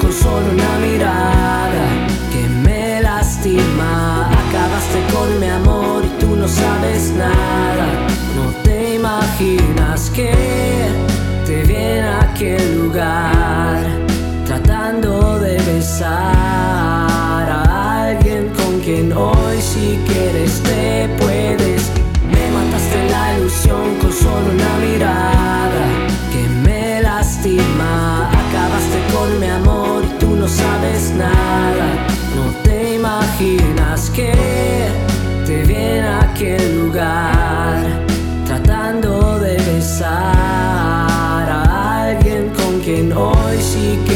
con solo una mirada que me lastima. Acabaste con mi amor y tú no sabes nada. No te imaginas que te viene a aquel lugar tratando de besar a alguien con quien hoy sí quieres te mi amor y tú no sabes nada. No te imaginas que te vi en aquel lugar tratando de besar a alguien con quien hoy sí que